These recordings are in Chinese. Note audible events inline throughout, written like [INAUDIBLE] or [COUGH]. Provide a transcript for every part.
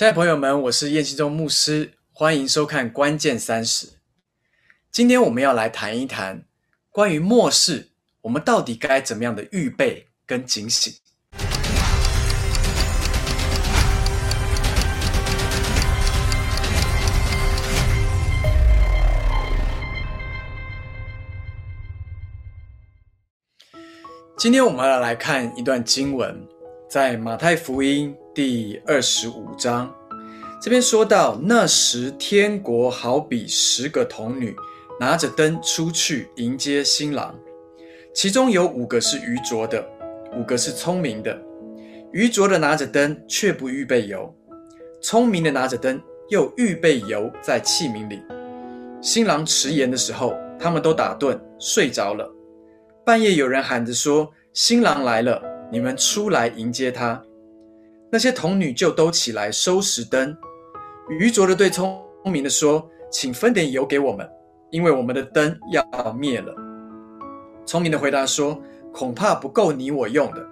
亲爱的朋友们，我是燕西中牧师，欢迎收看《关键三十》。今天我们要来谈一谈关于末世，我们到底该怎么样的预备跟警醒。今天我们要来看一段经文，在马太福音。第二十五章，这边说到，那时天国好比十个童女拿着灯出去迎接新郎，其中有五个是愚拙的，五个是聪明的。愚拙的拿着灯却不预备油，聪明的拿着灯又预备油在器皿里。新郎迟延的时候，他们都打盹睡着了。半夜有人喊着说：“新郎来了，你们出来迎接他。”那些童女就都起来收拾灯，愚拙的对聪明的说：“请分点油给我们，因为我们的灯要灭了。”聪明的回答说：“恐怕不够你我用的，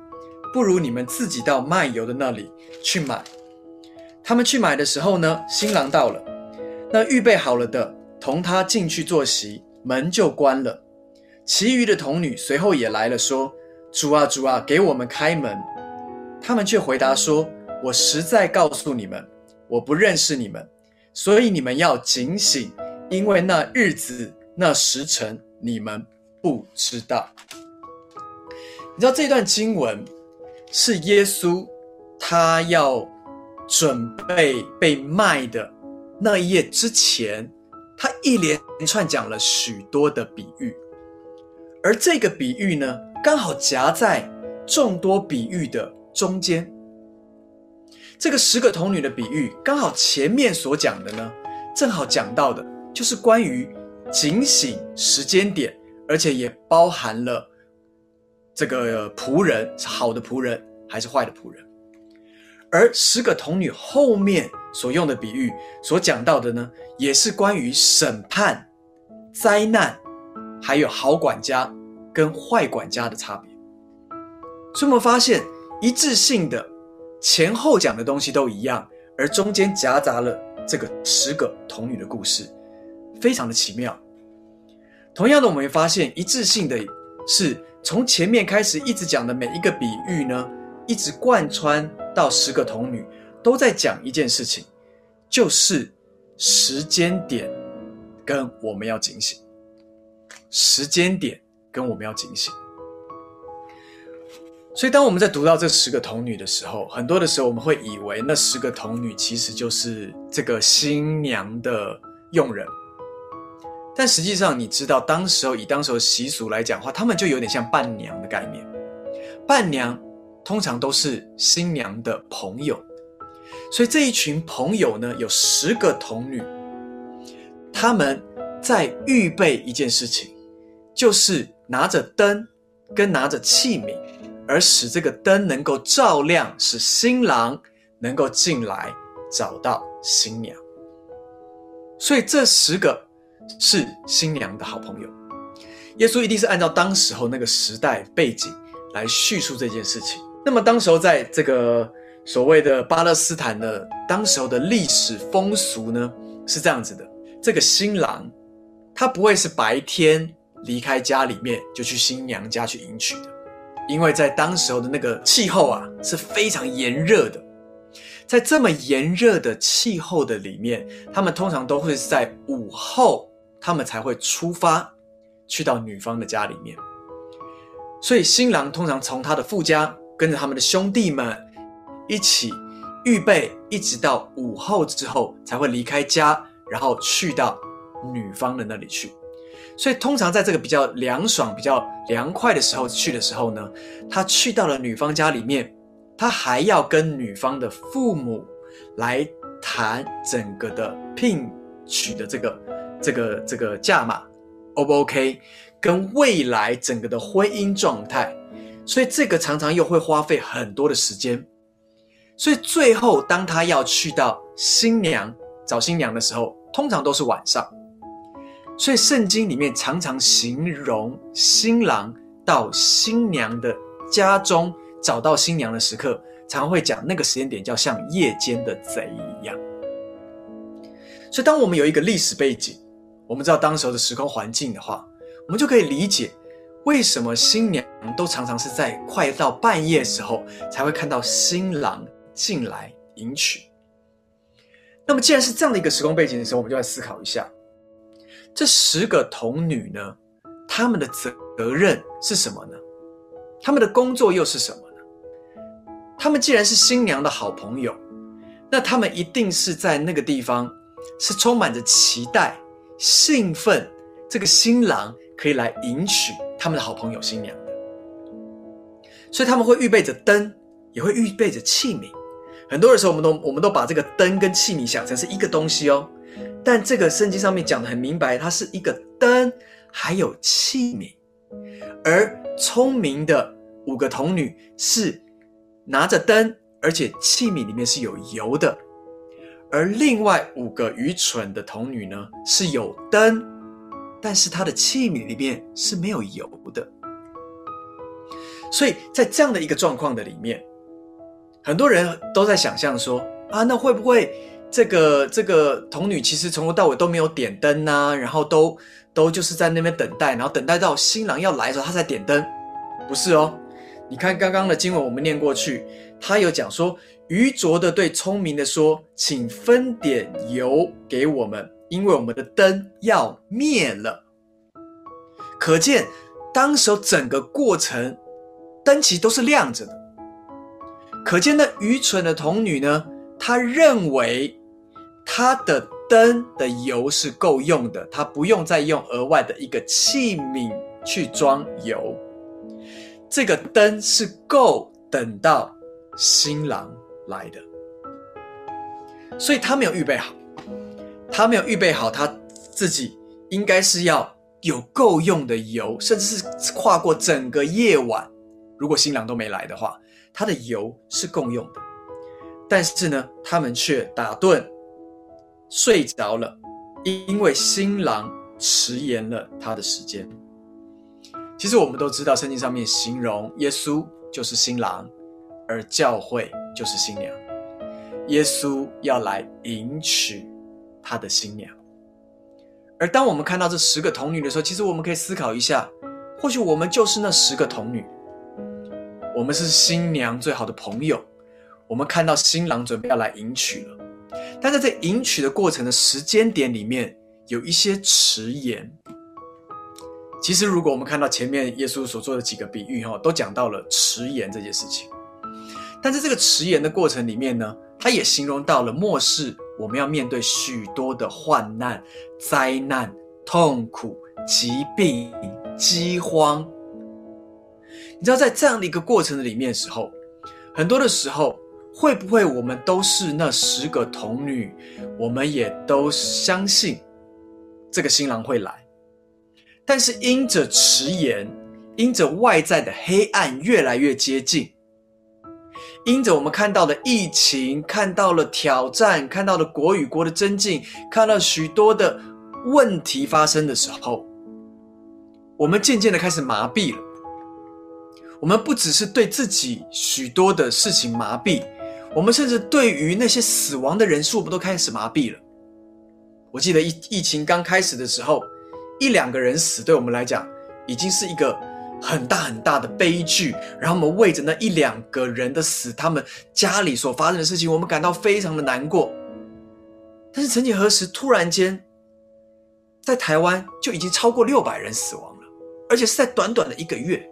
不如你们自己到卖油的那里去买。”他们去买的时候呢，新郎到了，那预备好了的同他进去坐席，门就关了。其余的童女随后也来了，说：“主啊，主啊，给我们开门。”他们却回答说：“我实在告诉你们，我不认识你们，所以你们要警醒，因为那日子、那时辰，你们不知道。”你知道这段经文是耶稣他要准备被卖的那一页之前，他一连串讲了许多的比喻，而这个比喻呢，刚好夹在众多比喻的。中间这个十个童女的比喻，刚好前面所讲的呢，正好讲到的就是关于警醒时间点，而且也包含了这个仆人是好的仆人还是坏的仆人。而十个童女后面所用的比喻所讲到的呢，也是关于审判、灾难，还有好管家跟坏管家的差别。所以我们发现。一致性的前后讲的东西都一样，而中间夹杂了这个十个童女的故事，非常的奇妙。同样的，我们会发现一致性的是从前面开始一直讲的每一个比喻呢，一直贯穿到十个童女，都在讲一件事情，就是时间点跟我们要警醒，时间点跟我们要警醒。所以，当我们在读到这十个童女的时候，很多的时候我们会以为那十个童女其实就是这个新娘的佣人。但实际上，你知道，当时候以当时候习俗来讲话，他们就有点像伴娘的概念。伴娘通常都是新娘的朋友，所以这一群朋友呢，有十个童女，他们在预备一件事情，就是拿着灯跟拿着器皿。而使这个灯能够照亮，使新郎能够进来找到新娘。所以这十个是新娘的好朋友。耶稣一定是按照当时候那个时代背景来叙述这件事情。那么当时候在这个所谓的巴勒斯坦的当时候的历史风俗呢，是这样子的：这个新郎他不会是白天离开家里面就去新娘家去迎娶的。因为在当时候的那个气候啊是非常炎热的，在这么炎热的气候的里面，他们通常都会在午后，他们才会出发去到女方的家里面。所以新郎通常从他的父家跟着他们的兄弟们一起预备，一直到午后之后才会离开家，然后去到女方的那里去。所以，通常在这个比较凉爽、比较凉快的时候去的时候呢，他去到了女方家里面，他还要跟女方的父母来谈整个的聘娶的这个、这个、这个价码，O 不 OK？跟未来整个的婚姻状态，所以这个常常又会花费很多的时间。所以最后，当他要去到新娘找新娘的时候，通常都是晚上。所以圣经里面常常形容新郎到新娘的家中找到新娘的时刻，常会讲那个时间点叫像夜间的贼一样。所以，当我们有一个历史背景，我们知道当时候的时空环境的话，我们就可以理解为什么新娘都常常是在快到半夜时候才会看到新郎进来迎娶。那么，既然是这样的一个时空背景的时候，我们就来思考一下，这十个童女呢，他们的责责任是什么呢？他们的工作又是什么呢？他们既然是新娘的好朋友，那他们一定是在那个地方。是充满着期待、兴奋，这个新郎可以来迎娶他们的好朋友新娘的，所以他们会预备着灯，也会预备着器皿。很多的时候，我们都我们都把这个灯跟器皿想成是一个东西哦，但这个圣经上面讲的很明白，它是一个灯，还有器皿。而聪明的五个童女是拿着灯，而且器皿里面是有油的。而另外五个愚蠢的童女呢，是有灯，但是她的器皿里面是没有油的。所以在这样的一个状况的里面，很多人都在想象说：啊，那会不会这个这个童女其实从头到尾都没有点灯呢？然后都都就是在那边等待，然后等待到新郎要来的时候，她才点灯？不是哦，你看刚刚的经文，我们念过去，他有讲说。愚拙的对聪明的说：“请分点油给我们，因为我们的灯要灭了。”可见，当时整个过程灯其实都是亮着的。可见，那愚蠢的童女呢？她认为他的灯的油是够用的，他不用再用额外的一个器皿去装油。这个灯是够等到新郎。来的，所以他没有预备好，他没有预备好他自己应该是要有够用的油，甚至是跨过整个夜晚，如果新郎都没来的话，他的油是够用的。但是呢，他们却打盹睡着了，因为新郎迟延了他的时间。其实我们都知道，圣经上面形容耶稣就是新郎。而教会就是新娘，耶稣要来迎娶他的新娘。而当我们看到这十个童女的时候，其实我们可以思考一下，或许我们就是那十个童女，我们是新娘最好的朋友。我们看到新郎准备要来迎娶了，但在这迎娶的过程的时间点里面，有一些迟延。其实，如果我们看到前面耶稣所做的几个比喻，哈，都讲到了迟延这件事情。但在这个迟延的过程里面呢，他也形容到了末世，我们要面对许多的患难、灾难、痛苦、疾病、饥荒。你知道，在这样的一个过程的里面时候，很多的时候，会不会我们都是那十个童女，我们也都相信这个新郎会来，但是因着迟延，因着外在的黑暗越来越接近。因着我们看到了疫情，看到了挑战，看到了国与国的增进，看到许多的问题发生的时候，我们渐渐的开始麻痹了。我们不只是对自己许多的事情麻痹，我们甚至对于那些死亡的人数，我们都开始麻痹了。我记得疫疫情刚开始的时候，一两个人死，对我们来讲，已经是一个。很大很大的悲剧，然后我们为着那一两个人的死，他们家里所发生的事情，我们感到非常的难过。但是曾几何时，突然间，在台湾就已经超过六百人死亡了，而且是在短短的一个月，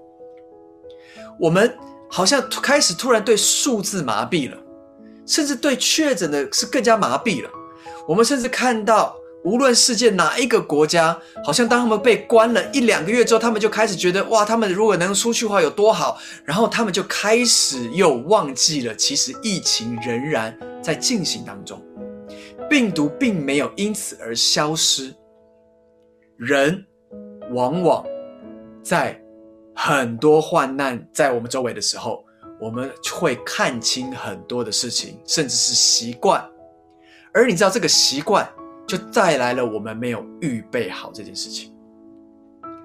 我们好像开始突然对数字麻痹了，甚至对确诊的是更加麻痹了。我们甚至看到。无论世界哪一个国家，好像当他们被关了一两个月之后，他们就开始觉得哇，他们如果能出去的话有多好。然后他们就开始又忘记了，其实疫情仍然在进行当中，病毒并没有因此而消失。人往往在很多患难在我们周围的时候，我们会看清很多的事情，甚至是习惯。而你知道这个习惯。就带来了我们没有预备好这件事情。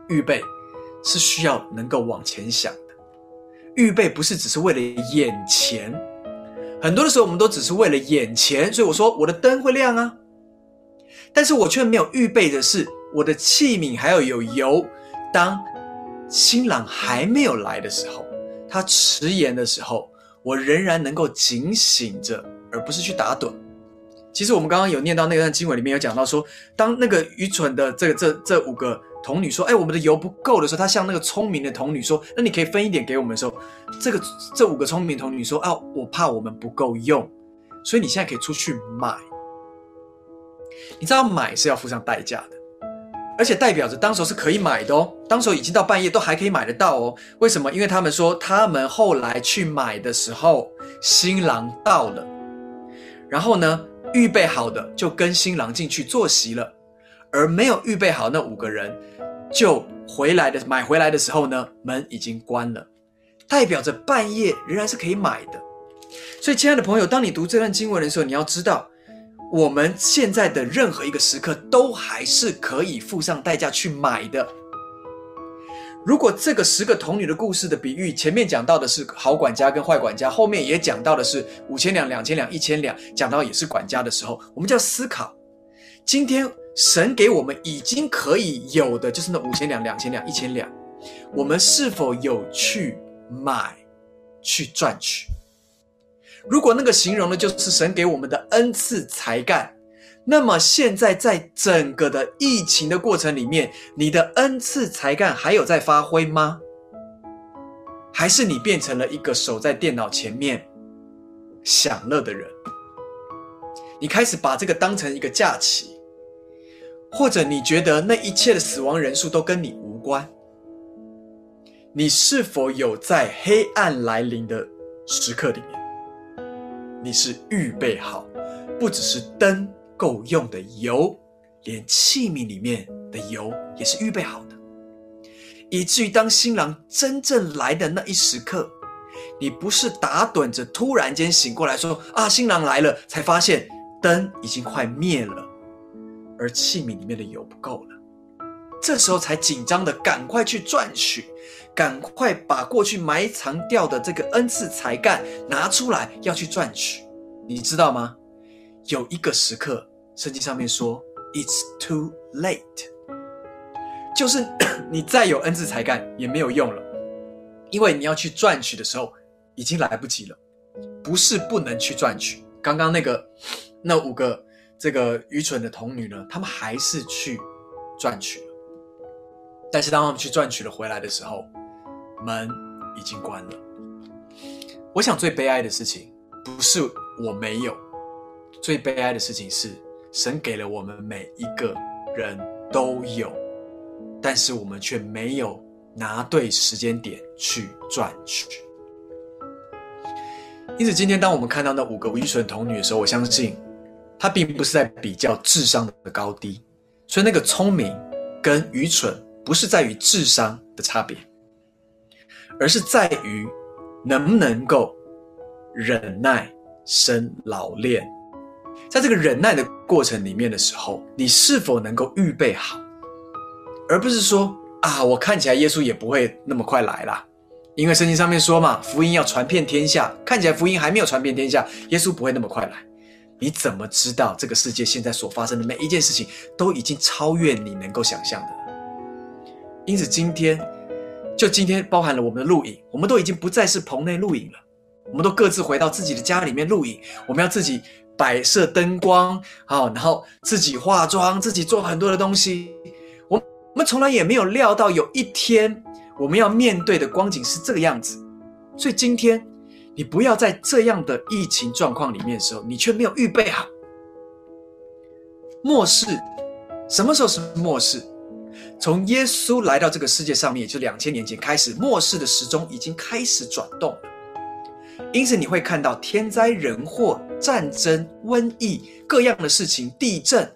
预备是需要能够往前想的，预备不是只是为了眼前很多的时候，我们都只是为了眼前，所以我说我的灯会亮啊，但是我却没有预备的是我的器皿还要有油。当新郎还没有来的时候，他迟延的时候，我仍然能够警醒着，而不是去打盹。其实我们刚刚有念到那段经文里面有讲到说，当那个愚蠢的这个这这五个童女说：“哎，我们的油不够的时候”，他向那个聪明的童女说：“那你可以分一点给我们的时候”，这个这五个聪明童女说：“啊，我怕我们不够用，所以你现在可以出去买。你知道买是要付上代价的，而且代表着当时候是可以买的哦，当时候已经到半夜都还可以买得到哦。为什么？因为他们说他们后来去买的时候，新郎到了，然后呢？”预备好的就跟新郎进去坐席了，而没有预备好那五个人就回来的买回来的时候呢，门已经关了，代表着半夜仍然是可以买的。所以，亲爱的朋友，当你读这段经文的时候，你要知道，我们现在的任何一个时刻都还是可以付上代价去买的。如果这个十个童女的故事的比喻，前面讲到的是好管家跟坏管家，后面也讲到的是五千两、两千两、一千两，讲到也是管家的时候，我们就要思考：今天神给我们已经可以有的，就是那五千两、两千两、一千两，我们是否有去买、去赚取？如果那个形容的就是神给我们的恩赐才干。那么现在，在整个的疫情的过程里面，你的恩赐才干还有在发挥吗？还是你变成了一个守在电脑前面享乐的人？你开始把这个当成一个假期，或者你觉得那一切的死亡人数都跟你无关？你是否有在黑暗来临的时刻里面，你是预备好，不只是灯？够用的油，连器皿里面的油也是预备好的，以至于当新郎真正来的那一时刻，你不是打盹着突然间醒过来说啊，新郎来了，才发现灯已经快灭了，而器皿里面的油不够了，这时候才紧张的赶快去赚取，赶快把过去埋藏掉的这个恩赐才干拿出来要去赚取，你知道吗？有一个时刻。圣经上面说，It's too late，就是 [COUGHS] 你再有恩赐才干也没有用了，因为你要去赚取的时候已经来不及了。不是不能去赚取，刚刚那个那五个这个愚蠢的童女呢，他们还是去赚取了，但是当他们去赚取了回来的时候，门已经关了。我想最悲哀的事情不是我没有，最悲哀的事情是。神给了我们每一个人都有，但是我们却没有拿对时间点去赚取。因此，今天当我们看到那五个愚蠢童女的时候，我相信，他并不是在比较智商的高低，所以那个聪明跟愚蠢不是在于智商的差别，而是在于能不能够忍耐生老练。在这个忍耐的过程里面的时候，你是否能够预备好，而不是说啊，我看起来耶稣也不会那么快来啦，因为圣经上面说嘛，福音要传遍天下，看起来福音还没有传遍天下，耶稣不会那么快来。你怎么知道这个世界现在所发生的每一件事情都已经超越你能够想象的？因此，今天就今天包含了我们的录影，我们都已经不再是棚内录影了，我们都各自回到自己的家里面录影，我们要自己。摆设灯光，好，然后自己化妆，自己做很多的东西。我我们从来也没有料到有一天我们要面对的光景是这个样子。所以今天你不要在这样的疫情状况里面的时候，你却没有预备好。末世什么时候是末世？从耶稣来到这个世界上面，也就两千年前开始，末世的时钟已经开始转动了。因此，你会看到天灾人祸、战争、瘟疫各样的事情，地震，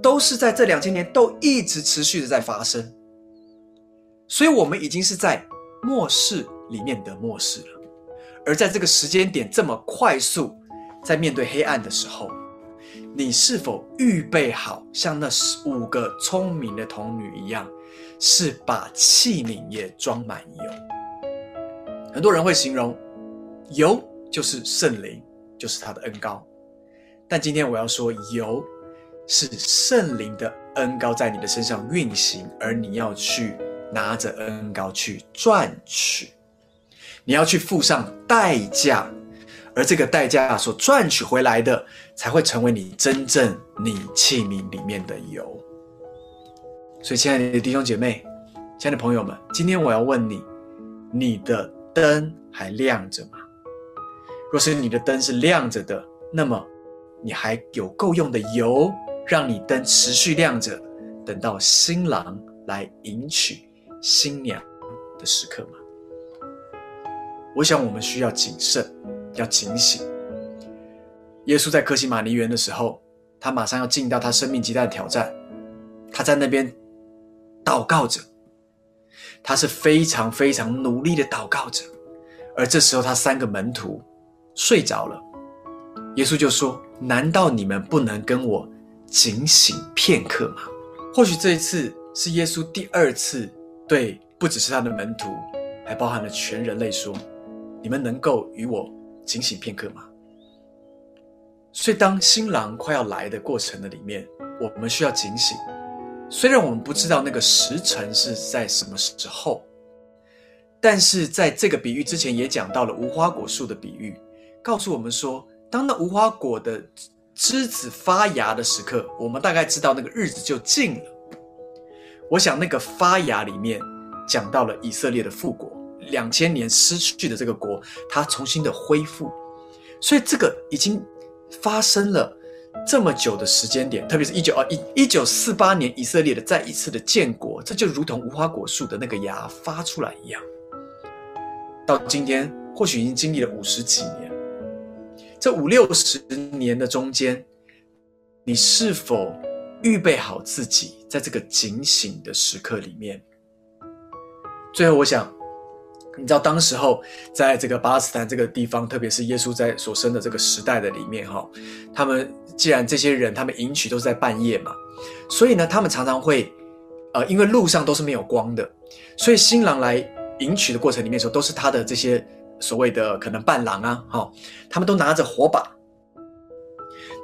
都是在这两千年都一直持续的在发生。所以，我们已经是在末世里面的末世了。而在这个时间点这么快速，在面对黑暗的时候，你是否预备好，像那五个聪明的童女一样，是把器皿也装满油？很多人会形容。油就是圣灵，就是他的恩高。但今天我要说，油是圣灵的恩高在你的身上运行，而你要去拿着恩高去赚取，你要去付上代价，而这个代价所赚取回来的，才会成为你真正你器皿里面的油。所以，亲爱的弟兄姐妹，亲爱的朋友们，今天我要问你：你的灯还亮着吗？若是你的灯是亮着的，那么。你还有够用的油，让你灯持续亮着，等到新郎来迎娶新娘的时刻吗？我想我们需要谨慎，要警醒。耶稣在克西马尼园的时候，他马上要进到他生命极大的挑战，他在那边祷告着，他是非常非常努力的祷告着，而这时候他三个门徒睡着了，耶稣就说。难道你们不能跟我警醒片刻吗？或许这一次是耶稣第二次对不只是他的门徒，还包含了全人类说：“你们能够与我警醒片刻吗？”所以，当新郎快要来的过程的里面，我们需要警醒。虽然我们不知道那个时辰是在什么时候，但是在这个比喻之前也讲到了无花果树的比喻，告诉我们说。当那无花果的枝子发芽的时刻，我们大概知道那个日子就近了。我想那个发芽里面讲到了以色列的复国，两千年失去的这个国，它重新的恢复。所以这个已经发生了这么久的时间点，特别是一九二一一九四八年以色列的再一次的建国，这就如同无花果树的那个芽发出来一样。到今天，或许已经经历了五十几年。这五六十年的中间，你是否预备好自己，在这个警醒的时刻里面？最后，我想，你知道，当时候在这个巴勒斯坦这个地方，特别是耶稣在所生的这个时代的里面，哈，他们既然这些人他们迎娶都是在半夜嘛，所以呢，他们常常会，呃，因为路上都是没有光的，所以新郎来迎娶的过程里面时候，都是他的这些。所谓的可能伴郎啊，哈，他们都拿着火把。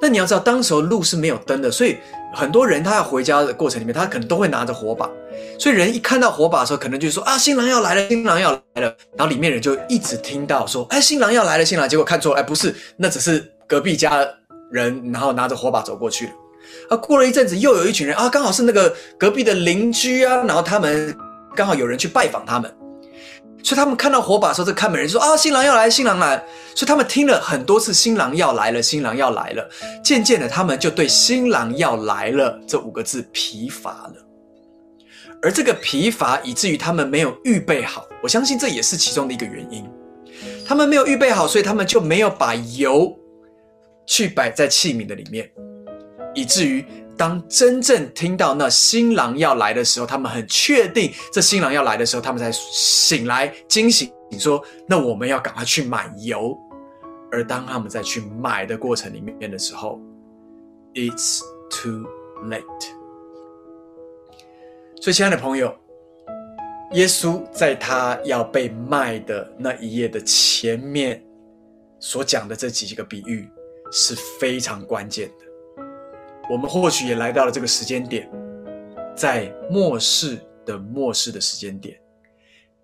那你要知道，当时候路是没有灯的，所以很多人他要回家的过程里面，他可能都会拿着火把。所以人一看到火把的时候，可能就说啊，新郎要来了，新郎要来了。然后里面人就一直听到说，哎，新郎要来了，新郎。结果看错，哎，不是，那只是隔壁家人，然后拿着火把走过去了。啊，过了一阵子，又有一群人啊，刚好是那个隔壁的邻居啊，然后他们刚好有人去拜访他们。所以他们看到火把的时候，这看门人说：“啊，新郎要来，新郎来。”所以他们听了很多次“新郎要来了，新郎要来了”，渐渐的，他们就对“新郎要来了”这五个字疲乏了。而这个疲乏，以至于他们没有预备好。我相信这也是其中的一个原因。他们没有预备好，所以他们就没有把油去摆在器皿的里面，以至于。当真正听到那新郎要来的时候，他们很确定这新郎要来的时候，他们才醒来惊醒，说：“那我们要赶快去买油。”而当他们在去买的过程里面的时候，It's too late。所以，亲爱的朋友，耶稣在他要被卖的那一页的前面所讲的这几个比喻是非常关键的。我们或许也来到了这个时间点，在末世的末世的时间点，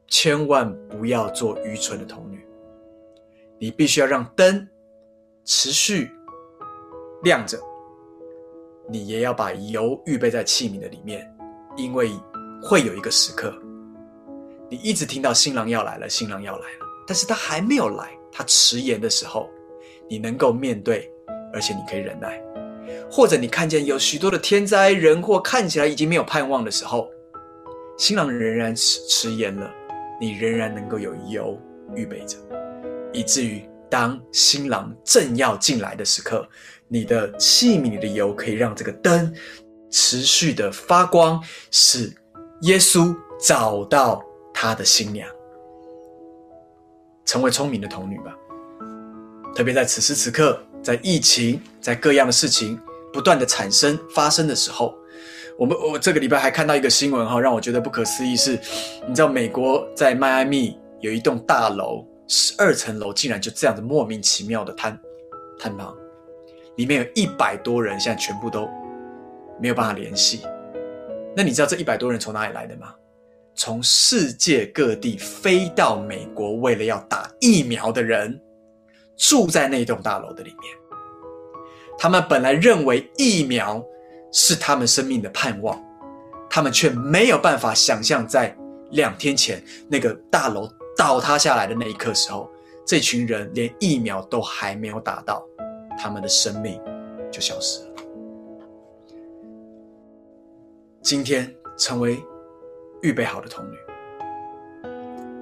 千万不要做愚蠢的童女。你必须要让灯持续亮着，你也要把油预备在器皿的里面，因为会有一个时刻，你一直听到新郎要来了，新郎要来了，但是他还没有来，他迟延的时候，你能够面对，而且你可以忍耐。或者你看见有许多的天灾人祸，看起来已经没有盼望的时候，新郎仍然迟迟延了，你仍然能够有油预备着，以至于当新郎正要进来的时刻，你的器皿里的油可以让这个灯持续的发光，使耶稣找到他的新娘，成为聪明的童女吧。特别在此时此刻，在疫情，在各样的事情。不断的产生发生的时候，我们我这个礼拜还看到一个新闻哈，让我觉得不可思议。是，你知道美国在迈阿密有一栋大楼十二层楼竟然就这样子莫名其妙的坍坍塌，里面有一百多人，现在全部都没有办法联系。那你知道这一百多人从哪里来的吗？从世界各地飞到美国，为了要打疫苗的人，住在那栋大楼的里面。他们本来认为疫苗是他们生命的盼望，他们却没有办法想象，在两天前那个大楼倒塌下来的那一刻时候，这群人连疫苗都还没有打到，他们的生命就消失了。今天成为预备好的童女，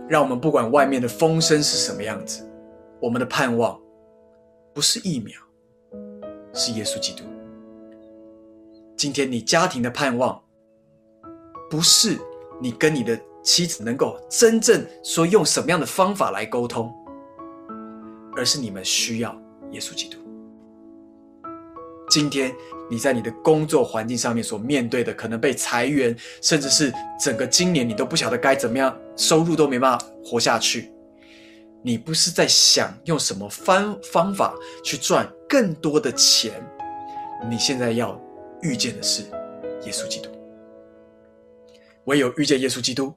让我们不管外面的风声是什么样子，我们的盼望不是疫苗，是耶稣基督。今天你家庭的盼望，不是你跟你的妻子能够真正说用什么样的方法来沟通，而是你们需要耶稣基督。今天。你在你的工作环境上面所面对的，可能被裁员，甚至是整个今年你都不晓得该怎么样，收入都没办法活下去。你不是在想用什么方方法去赚更多的钱，你现在要遇见的是耶稣基督。唯有遇见耶稣基督，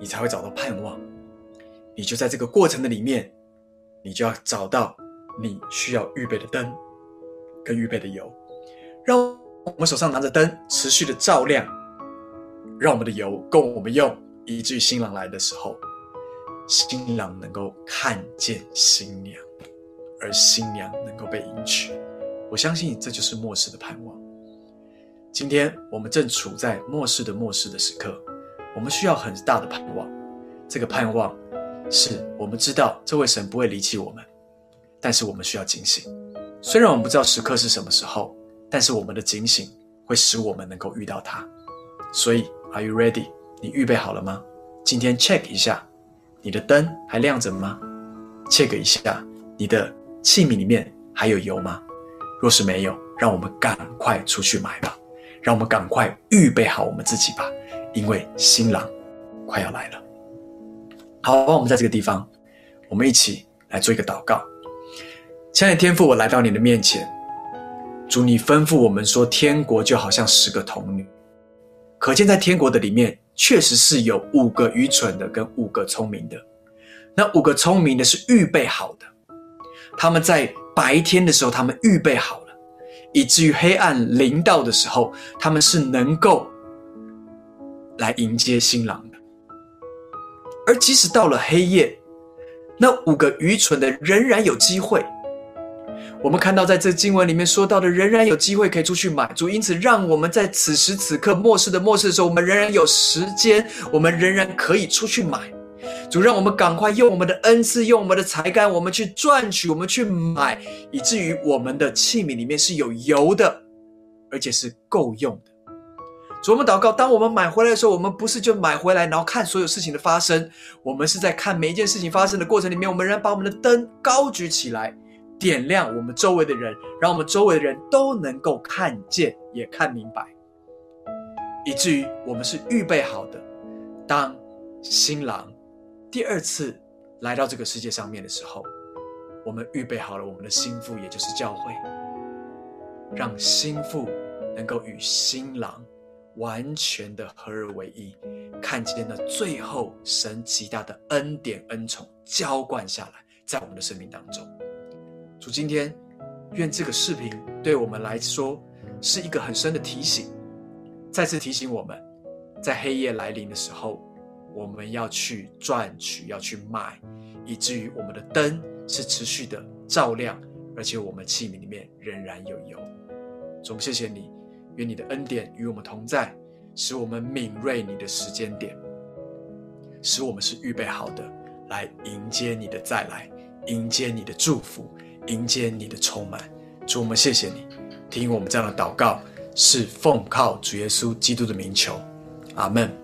你才会找到盼望。你就在这个过程的里面，你就要找到你需要预备的灯跟预备的油。让我们手上拿着灯，持续的照亮，让我们的油够我们用，以至于新郎来的时候，新郎能够看见新娘，而新娘能够被迎娶。我相信这就是末世的盼望。今天我们正处在末世的末世的时刻，我们需要很大的盼望。这个盼望是我们知道这位神不会离弃我们，但是我们需要警醒。虽然我们不知道时刻是什么时候。但是我们的警醒会使我们能够遇到它，所以 Are you ready？你预备好了吗？今天 check 一下，你的灯还亮着吗？check 一下，你的器皿里面还有油吗？若是没有，让我们赶快出去买吧，让我们赶快预备好我们自己吧，因为新郎快要来了。好，我们在这个地方，我们一起来做一个祷告。亲爱的天父，我来到你的面前。主，你吩咐我们说，天国就好像十个童女，可见在天国的里面，确实是有五个愚蠢的跟五个聪明的。那五个聪明的是预备好的，他们在白天的时候，他们预备好了，以至于黑暗临到的时候，他们是能够来迎接新郎的。而即使到了黑夜，那五个愚蠢的仍然有机会。我们看到，在这经文里面说到的，仍然有机会可以出去买主，因此让我们在此时此刻末世的末世的时候，我们仍然有时间，我们仍然可以出去买主，让我们赶快用我们的恩赐，用我们的才干，我们去赚取，我们去买，以至于我们的器皿里面是有油的，而且是够用的。主，我们祷告，当我们买回来的时候，我们不是就买回来，然后看所有事情的发生，我们是在看每一件事情发生的过程里面，我们仍然把我们的灯高举起来。点亮我们周围的人，让我们周围的人都能够看见，也看明白，以至于我们是预备好的。当新郎第二次来到这个世界上面的时候，我们预备好了我们的心腹，也就是教会，让心腹能够与新郎完全的合而为一，看见那最后神极大的恩典恩宠浇灌下来，在我们的生命当中。主今天，愿这个视频对我们来说是一个很深的提醒，再次提醒我们，在黑夜来临的时候，我们要去赚取，要去买，以至于我们的灯是持续的照亮，而且我们器皿里面仍然有油。主，谢谢你，愿你的恩典与我们同在，使我们敏锐你的时间点，使我们是预备好的来迎接你的再来，迎接你的祝福。迎接你的充满，主我们谢谢你，听我们这样的祷告，是奉靠主耶稣基督的名求，阿门。